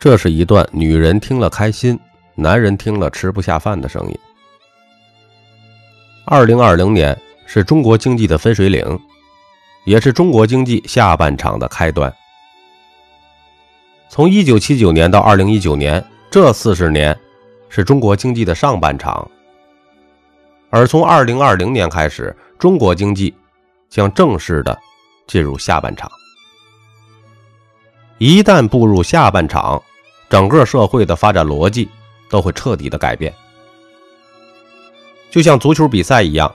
这是一段女人听了开心，男人听了吃不下饭的声音。二零二零年是中国经济的分水岭，也是中国经济下半场的开端。从一九七九年到二零一九年，这四十年是中国经济的上半场，而从二零二零年开始，中国经济将正式的进入下半场。一旦步入下半场，整个社会的发展逻辑都会彻底的改变，就像足球比赛一样，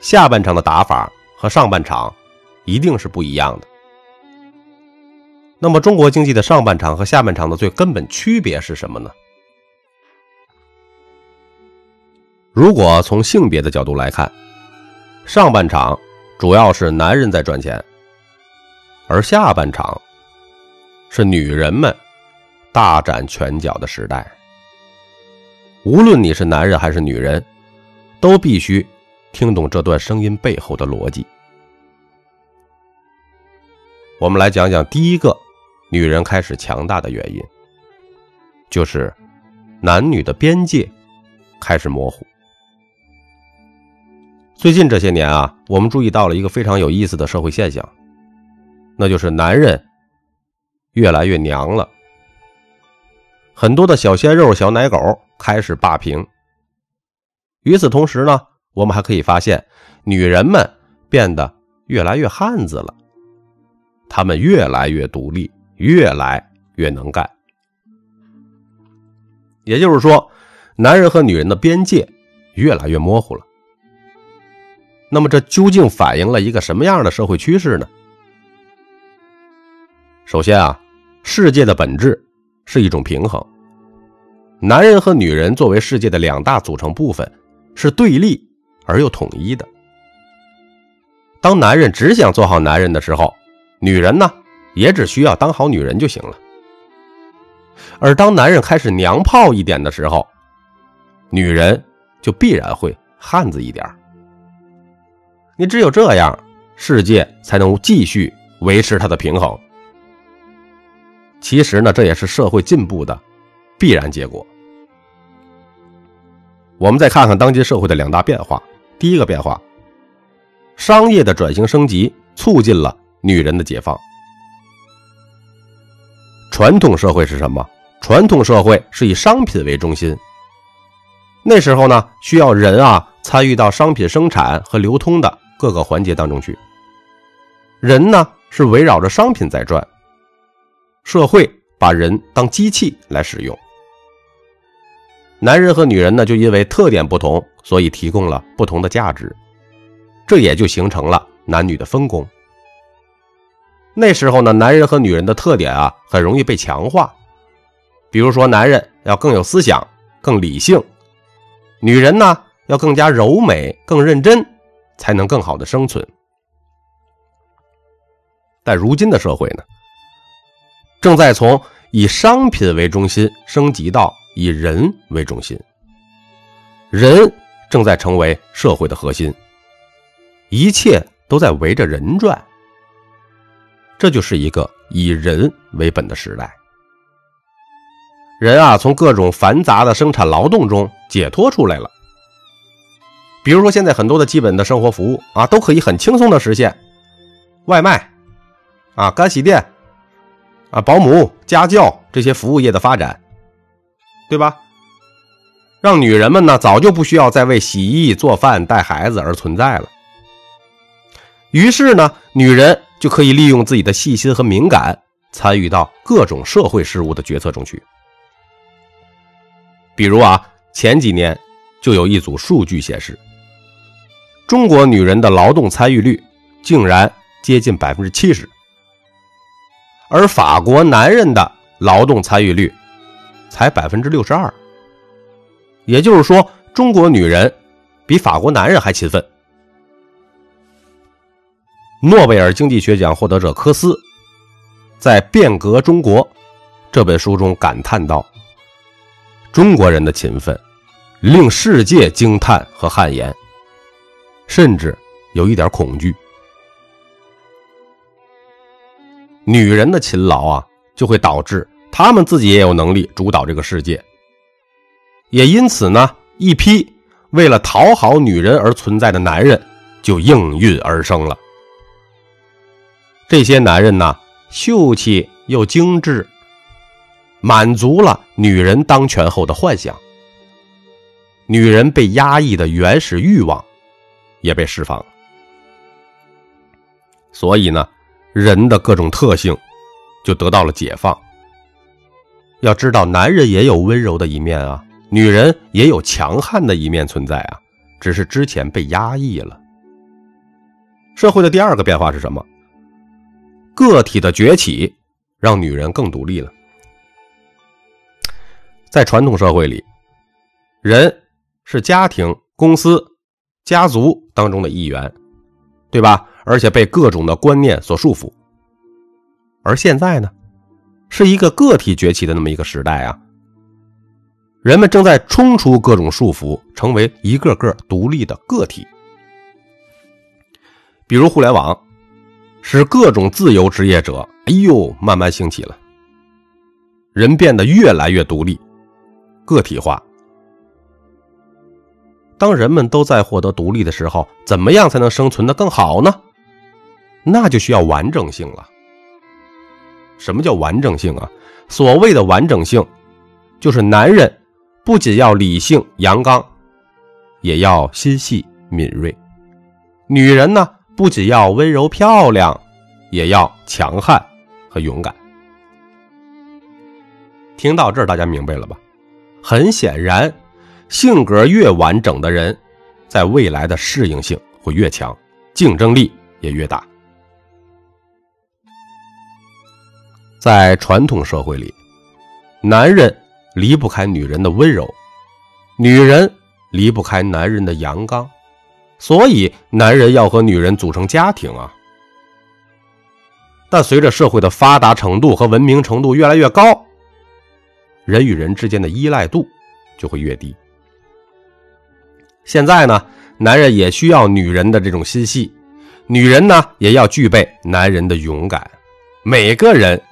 下半场的打法和上半场一定是不一样的。那么，中国经济的上半场和下半场的最根本区别是什么呢？如果从性别的角度来看，上半场主要是男人在赚钱，而下半场是女人们。大展拳脚的时代，无论你是男人还是女人，都必须听懂这段声音背后的逻辑。我们来讲讲第一个女人开始强大的原因，就是男女的边界开始模糊。最近这些年啊，我们注意到了一个非常有意思的社会现象，那就是男人越来越娘了。很多的小鲜肉、小奶狗开始霸屏。与此同时呢，我们还可以发现，女人们变得越来越汉子了，她们越来越独立，越来越能干。也就是说，男人和女人的边界越来越模糊了。那么，这究竟反映了一个什么样的社会趋势呢？首先啊，世界的本质。是一种平衡。男人和女人作为世界的两大组成部分，是对立而又统一的。当男人只想做好男人的时候，女人呢，也只需要当好女人就行了。而当男人开始娘炮一点的时候，女人就必然会汉子一点。你只有这样，世界才能继续维持它的平衡。其实呢，这也是社会进步的必然结果。我们再看看当今社会的两大变化。第一个变化，商业的转型升级促进了女人的解放。传统社会是什么？传统社会是以商品为中心。那时候呢，需要人啊参与到商品生产和流通的各个环节当中去。人呢是围绕着商品在转。社会把人当机器来使用，男人和女人呢，就因为特点不同，所以提供了不同的价值，这也就形成了男女的分工。那时候呢，男人和女人的特点啊，很容易被强化，比如说，男人要更有思想、更理性，女人呢要更加柔美、更认真，才能更好的生存。但如今的社会呢？正在从以商品为中心升级到以人为中心，人正在成为社会的核心，一切都在围着人转。这就是一个以人为本的时代。人啊，从各种繁杂的生产劳动中解脱出来了。比如说，现在很多的基本的生活服务啊，都可以很轻松的实现，外卖，啊，干洗店。啊，保姆、家教这些服务业的发展，对吧？让女人们呢早就不需要再为洗衣、做饭、带孩子而存在了。于是呢，女人就可以利用自己的细心和敏感，参与到各种社会事务的决策中去。比如啊，前几年就有一组数据显示，中国女人的劳动参与率竟然接近百分之七十。而法国男人的劳动参与率才百分之六十二，也就是说，中国女人比法国男人还勤奋。诺贝尔经济学奖获得者科斯在《变革中国》这本书中感叹道：“中国人的勤奋令世界惊叹和汗颜，甚至有一点恐惧。”女人的勤劳啊，就会导致他们自己也有能力主导这个世界。也因此呢，一批为了讨好女人而存在的男人就应运而生了。这些男人呢，秀气又精致，满足了女人当权后的幻想。女人被压抑的原始欲望也被释放。所以呢，人的各种特性就得到了解放。要知道，男人也有温柔的一面啊，女人也有强悍的一面存在啊，只是之前被压抑了。社会的第二个变化是什么？个体的崛起让女人更独立了。在传统社会里，人是家庭、公司、家族当中的一员，对吧？而且被各种的观念所束缚，而现在呢，是一个个体崛起的那么一个时代啊。人们正在冲出各种束缚，成为一个个独立的个体。比如互联网，使各种自由职业者，哎呦，慢慢兴起了。人变得越来越独立、个体化。当人们都在获得独立的时候，怎么样才能生存的更好呢？那就需要完整性了。什么叫完整性啊？所谓的完整性，就是男人不仅要理性阳刚，也要心细敏锐；女人呢，不仅要温柔漂亮，也要强悍和勇敢。听到这儿，大家明白了吧？很显然，性格越完整的人，在未来的适应性会越强，竞争力也越大。在传统社会里，男人离不开女人的温柔，女人离不开男人的阳刚，所以男人要和女人组成家庭啊。但随着社会的发达程度和文明程度越来越高，人与人之间的依赖度就会越低。现在呢，男人也需要女人的这种心细，女人呢也要具备男人的勇敢，每个人。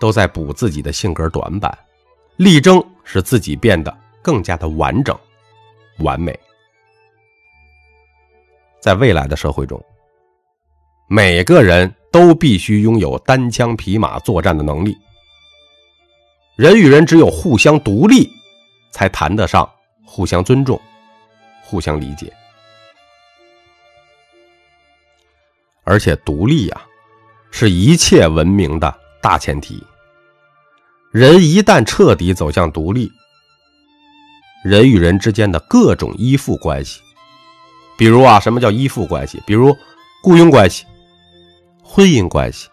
都在补自己的性格短板，力争使自己变得更加的完整、完美。在未来的社会中，每个人都必须拥有单枪匹马作战的能力。人与人只有互相独立，才谈得上互相尊重、互相理解。而且，独立呀，是一切文明的大前提。人一旦彻底走向独立，人与人之间的各种依附关系，比如啊，什么叫依附关系？比如雇佣关系、婚姻关系、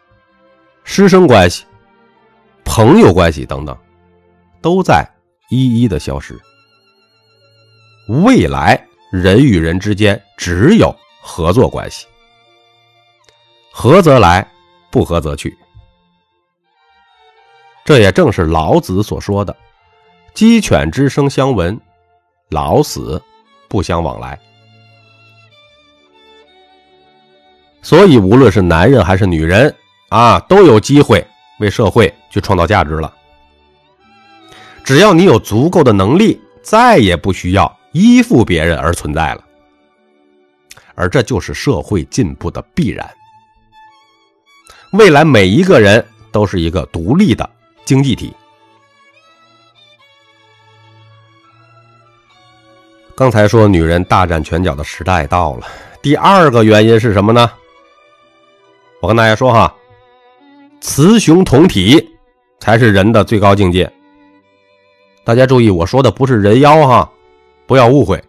师生关系、朋友关系等等，都在一一的消失。未来人与人之间只有合作关系，合则来，不合则去。这也正是老子所说的“鸡犬之声相闻，老死不相往来”。所以，无论是男人还是女人啊，都有机会为社会去创造价值了。只要你有足够的能力，再也不需要依附别人而存在了。而这就是社会进步的必然。未来每一个人都是一个独立的。经济体。刚才说女人大展拳脚的时代到了，第二个原因是什么呢？我跟大家说哈，雌雄同体才是人的最高境界。大家注意，我说的不是人妖哈，不要误会。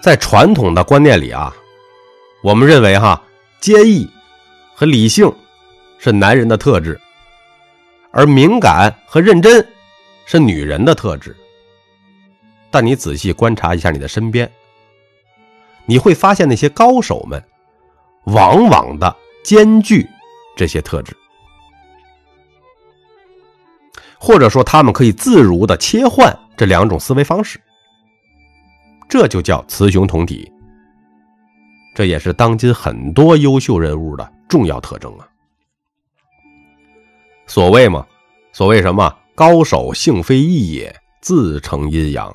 在传统的观念里啊，我们认为哈，坚毅和理性。是男人的特质，而敏感和认真是女人的特质。但你仔细观察一下你的身边，你会发现那些高手们往往的兼具这些特质，或者说他们可以自如的切换这两种思维方式，这就叫雌雄同体。这也是当今很多优秀人物的重要特征啊。所谓嘛，所谓什么高手性非异也，自成阴阳。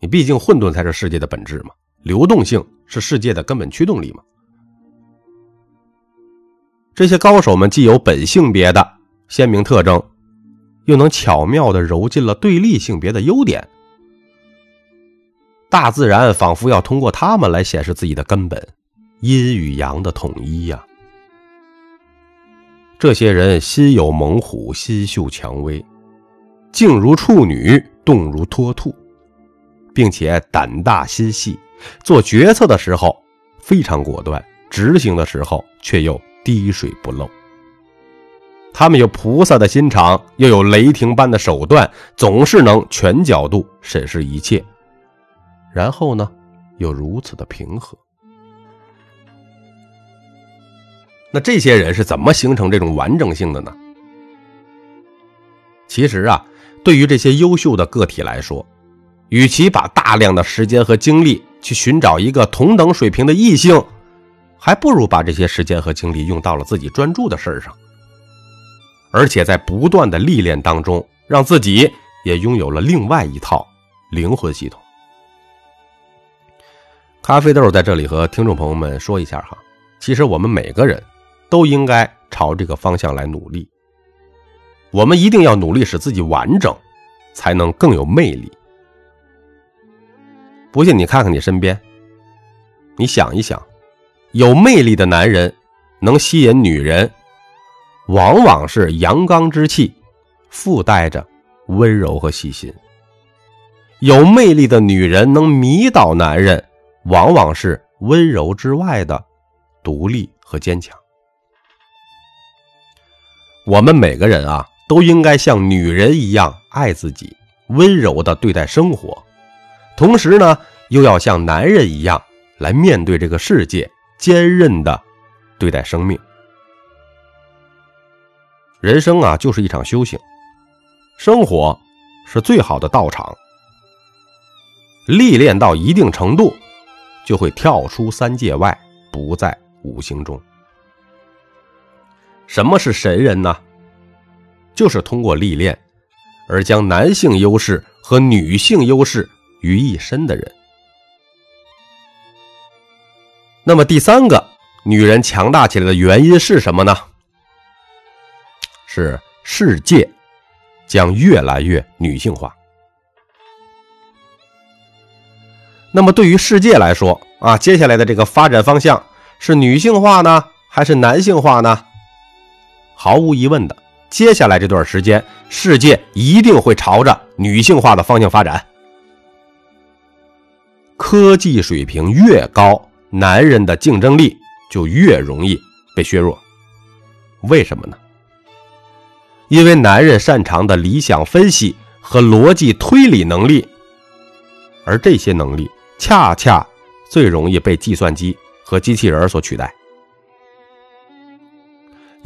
你毕竟混沌才是世界的本质嘛，流动性是世界的根本驱动力嘛。这些高手们既有本性别的鲜明特征，又能巧妙的揉进了对立性别的优点。大自然仿佛要通过他们来显示自己的根本，阴与阳的统一呀。这些人心有猛虎，心秀蔷薇，静如处女，动如脱兔，并且胆大心细，做决策的时候非常果断，执行的时候却又滴水不漏。他们有菩萨的心肠，又有雷霆般的手段，总是能全角度审视一切，然后呢，又如此的平和。那这些人是怎么形成这种完整性的呢？其实啊，对于这些优秀的个体来说，与其把大量的时间和精力去寻找一个同等水平的异性，还不如把这些时间和精力用到了自己专注的事儿上，而且在不断的历练当中，让自己也拥有了另外一套灵魂系统。咖啡豆在这里和听众朋友们说一下哈，其实我们每个人。都应该朝这个方向来努力。我们一定要努力使自己完整，才能更有魅力。不信你看看你身边，你想一想，有魅力的男人能吸引女人，往往是阳刚之气，附带着温柔和细心；有魅力的女人能迷倒男人，往往是温柔之外的独立和坚强。我们每个人啊，都应该像女人一样爱自己，温柔的对待生活，同时呢，又要像男人一样来面对这个世界，坚韧的对待生命。人生啊，就是一场修行，生活是最好的道场。历练到一定程度，就会跳出三界外，不在五行中。什么是神人呢？就是通过历练，而将男性优势和女性优势于一身的人。那么第三个，女人强大起来的原因是什么呢？是世界将越来越女性化。那么对于世界来说啊，接下来的这个发展方向是女性化呢，还是男性化呢？毫无疑问的，接下来这段时间，世界一定会朝着女性化的方向发展。科技水平越高，男人的竞争力就越容易被削弱。为什么呢？因为男人擅长的理想分析和逻辑推理能力，而这些能力恰恰最容易被计算机和机器人所取代。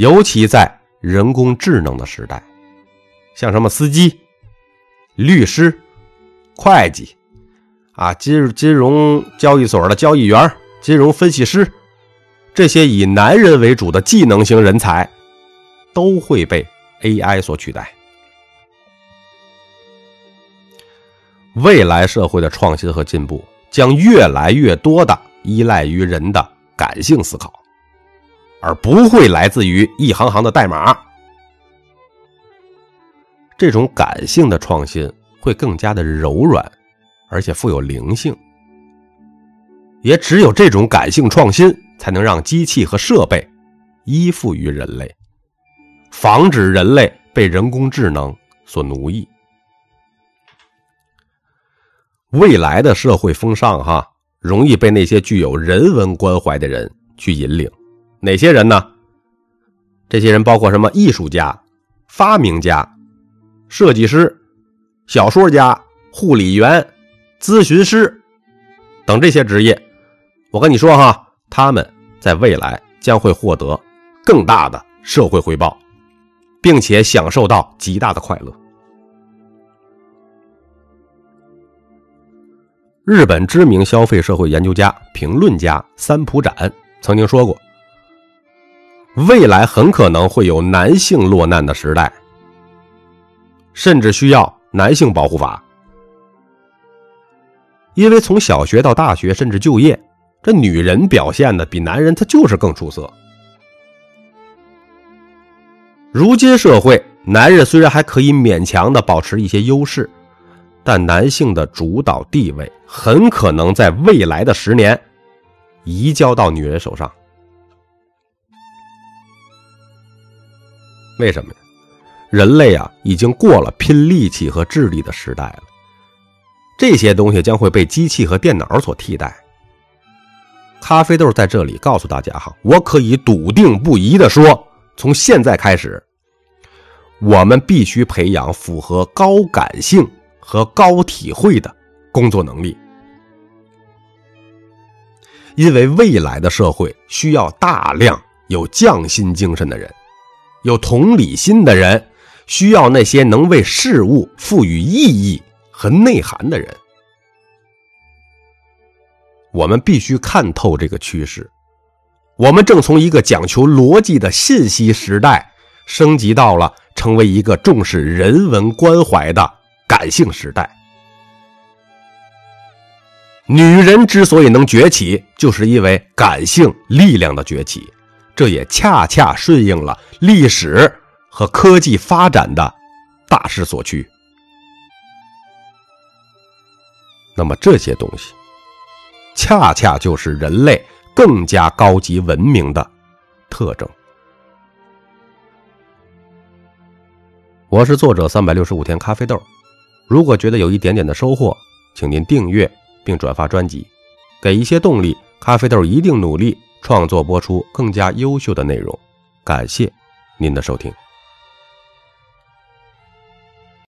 尤其在人工智能的时代，像什么司机、律师、会计，啊，金金融交易所的交易员、金融分析师，这些以男人为主的技能型人才，都会被 AI 所取代。未来社会的创新和进步，将越来越多的依赖于人的感性思考。而不会来自于一行行的代码。这种感性的创新会更加的柔软，而且富有灵性。也只有这种感性创新，才能让机器和设备依附于人类，防止人类被人工智能所奴役。未来的社会风尚，哈，容易被那些具有人文关怀的人去引领。哪些人呢？这些人包括什么？艺术家、发明家、设计师、小说家、护理员、咨询师等这些职业。我跟你说哈，他们在未来将会获得更大的社会回报，并且享受到极大的快乐。日本知名消费社会研究家、评论家三浦展曾经说过。未来很可能会有男性落难的时代，甚至需要男性保护法。因为从小学到大学，甚至就业，这女人表现的比男人她就是更出色。如今社会，男人虽然还可以勉强的保持一些优势，但男性的主导地位很可能在未来的十年移交到女人手上。为什么呀？人类啊，已经过了拼力气和智力的时代了。这些东西将会被机器和电脑所替代。咖啡豆在这里告诉大家哈，我可以笃定不疑的说，从现在开始，我们必须培养符合高感性和高体会的工作能力，因为未来的社会需要大量有匠心精神的人，有同理心的人，需要那些能为事物赋予意义。和内涵的人，我们必须看透这个趋势。我们正从一个讲求逻辑的信息时代，升级到了成为一个重视人文关怀的感性时代。女人之所以能崛起，就是因为感性力量的崛起，这也恰恰顺应了历史和科技发展的大势所趋。那么这些东西，恰恰就是人类更加高级文明的特征。我是作者三百六十五天咖啡豆。如果觉得有一点点的收获，请您订阅并转发专辑，给一些动力。咖啡豆一定努力创作播出更加优秀的内容。感谢您的收听。